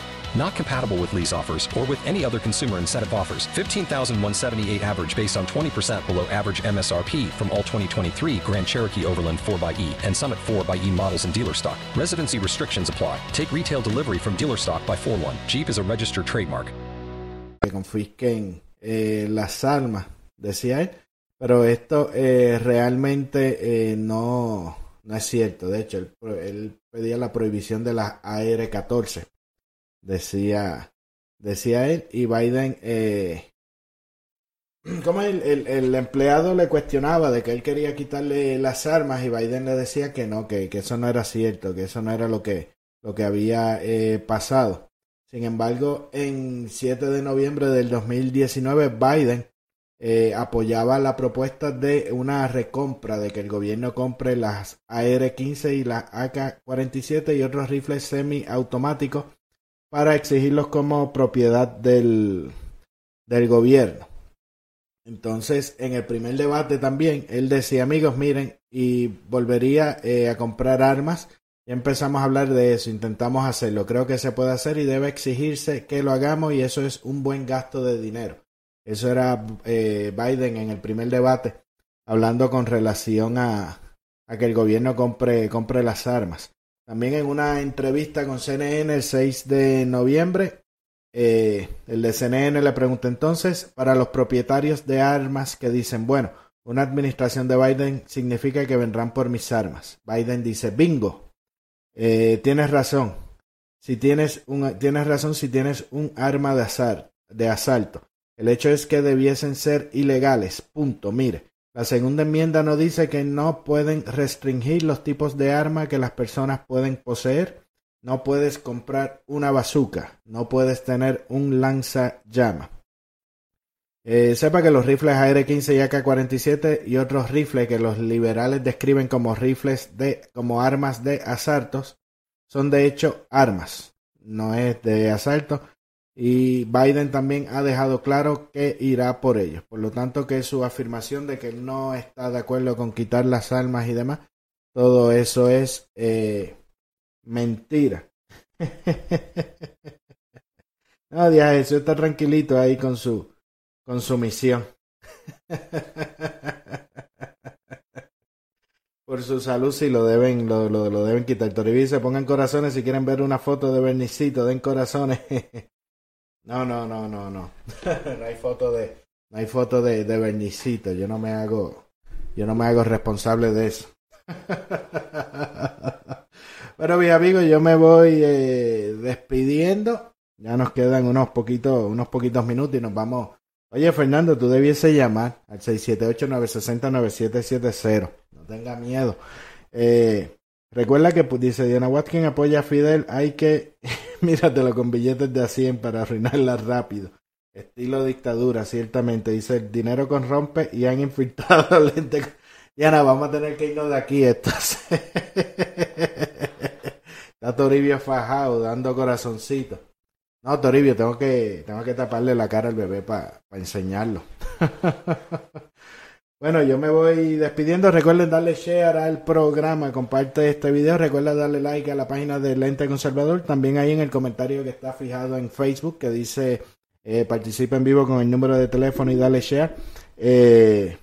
Not compatible with lease offers or with any other consumer incentive offers. 15,178 average based on 20% below average MSRP from all 2023 Grand Cherokee Overland 4xE and Summit 4xE models in dealer stock. Residency restrictions apply. Take retail delivery from dealer stock by 4-1. Jeep is a registered trademark. Que confisquen eh, las armas, decía él. Pero esto eh, realmente eh, no, no es cierto. De hecho, él, él pedía la prohibición de las AR-14 decía, decía él, y Biden, eh, como el, el, empleado le cuestionaba de que él quería quitarle las armas y Biden le decía que no, que, que eso no era cierto, que eso no era lo que, lo que había eh, pasado. Sin embargo, en 7 de noviembre del 2019, Biden eh, apoyaba la propuesta de una recompra, de que el gobierno compre las AR-15 y las AK-47 y otros rifles semiautomáticos para exigirlos como propiedad del, del gobierno. Entonces, en el primer debate también, él decía, amigos, miren, y volvería eh, a comprar armas. Ya empezamos a hablar de eso, intentamos hacerlo. Creo que se puede hacer y debe exigirse que lo hagamos y eso es un buen gasto de dinero. Eso era eh, Biden en el primer debate, hablando con relación a, a que el gobierno compre, compre las armas. También en una entrevista con CNN el 6 de noviembre, eh, el de CNN le pregunta entonces, para los propietarios de armas que dicen, bueno, una administración de Biden significa que vendrán por mis armas. Biden dice, bingo, eh, tienes razón. Si tienes, un, tienes razón si tienes un arma de, de asalto. El hecho es que debiesen ser ilegales. Punto. Mire, la segunda enmienda no dice que no pueden restringir los tipos de arma que las personas pueden poseer. No puedes comprar una bazooka. No puedes tener un lanza-llama. Eh, sepa que los rifles AR-15 y AK-47 y otros rifles que los liberales describen como rifles de como armas de asaltos son de hecho armas. No es de asalto y Biden también ha dejado claro que irá por ellos. Por lo tanto, que su afirmación de que no está de acuerdo con quitar las armas y demás, todo eso es eh, mentira. no, ya eso está tranquilito ahí con su, con su misión. Por su salud si lo deben, lo, lo, lo deben quitar. Toribí se pongan corazones si quieren ver una foto de Bernicito, den corazones. No, no, no, no, no. no hay foto de, no hay foto de, de Bernicito. Yo no me hago, yo no me hago responsable de eso. Pero mi amigo, yo me voy eh, despidiendo. Ya nos quedan unos poquitos, unos poquitos minutos y nos vamos. Oye, Fernando, tú debiese llamar al 678-960-9770. No tenga miedo. Eh, recuerda que pues, dice Diana Watkins apoya a Fidel. Hay que Míratelo con billetes de a 100 para arruinarla rápido. Estilo dictadura, ciertamente. Dice, el dinero corrompe y han infiltrado lente. Ya nada, vamos a tener que irnos de aquí. Está Toribio fajado, dando corazoncito. No, Toribio, tengo que, tengo que taparle la cara al bebé para enseñarlo. Bueno, yo me voy despidiendo. Recuerden darle share al programa, comparte este video. Recuerda darle like a la página de Lente Conservador. También ahí en el comentario que está fijado en Facebook que dice eh, participa en vivo con el número de teléfono y dale share. Eh,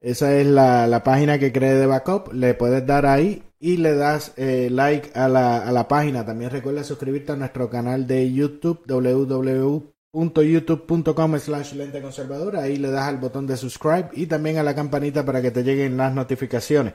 esa es la, la, página que cree de backup. Le puedes dar ahí y le das eh, like a la, a la página. También recuerda suscribirte a nuestro canal de YouTube www youtube.com slash lente conservadora ahí le das al botón de subscribe y también a la campanita para que te lleguen las notificaciones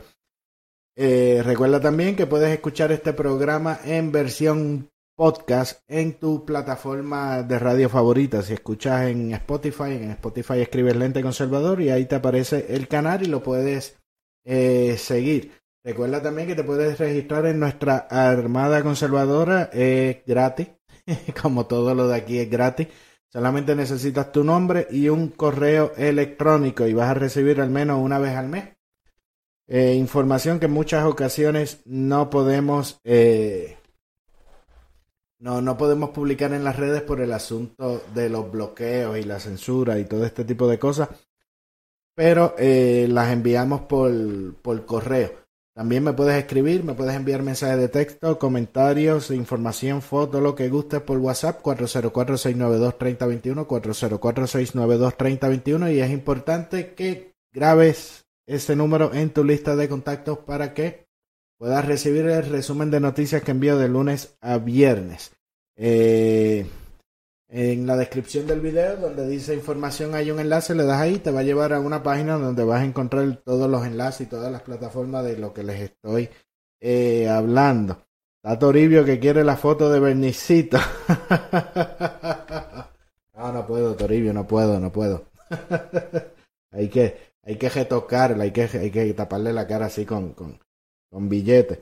Eh, recuerda también que puedes escuchar este programa en versión podcast en tu plataforma de radio favorita. Si escuchas en Spotify, en Spotify escribes Lente Conservador y ahí te aparece el canal y lo puedes eh, seguir. Recuerda también que te puedes registrar en nuestra Armada Conservadora, es gratis, como todo lo de aquí es gratis. Solamente necesitas tu nombre y un correo electrónico y vas a recibir al menos una vez al mes. Eh, información que en muchas ocasiones no podemos eh, no, no podemos publicar en las redes por el asunto de los bloqueos y la censura y todo este tipo de cosas, pero eh, las enviamos por, por correo. También me puedes escribir, me puedes enviar mensajes de texto, comentarios, información, foto, lo que gustes por WhatsApp 404-692-3021, 404-692-3021 y es importante que grabes ese número en tu lista de contactos para que puedas recibir el resumen de noticias que envío de lunes a viernes. Eh, en la descripción del video, donde dice información, hay un enlace, le das ahí, te va a llevar a una página donde vas a encontrar todos los enlaces y todas las plataformas de lo que les estoy eh, hablando. Está Toribio que quiere la foto de Bernicito. no, no puedo, Toribio, no puedo, no puedo. hay que, hay que retocarla, hay que, hay que taparle la cara así con, con, con billetes.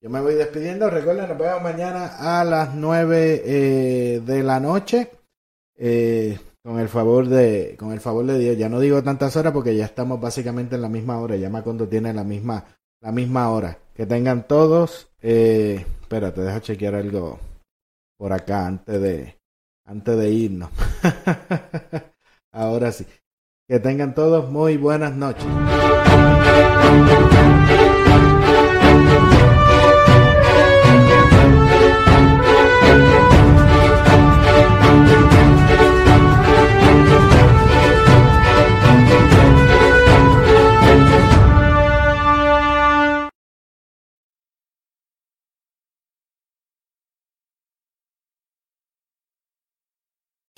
Yo me voy despidiendo. Recuerden, nos vemos mañana a las 9 eh, de la noche. Eh, con el favor de con el favor de Dios. Ya no digo tantas horas porque ya estamos básicamente en la misma hora. Ya cuando tiene la misma la misma hora. Que tengan todos. Eh, espérate, deja chequear algo por acá antes de antes de irnos. Ahora sí. Que tengan todos muy buenas noches.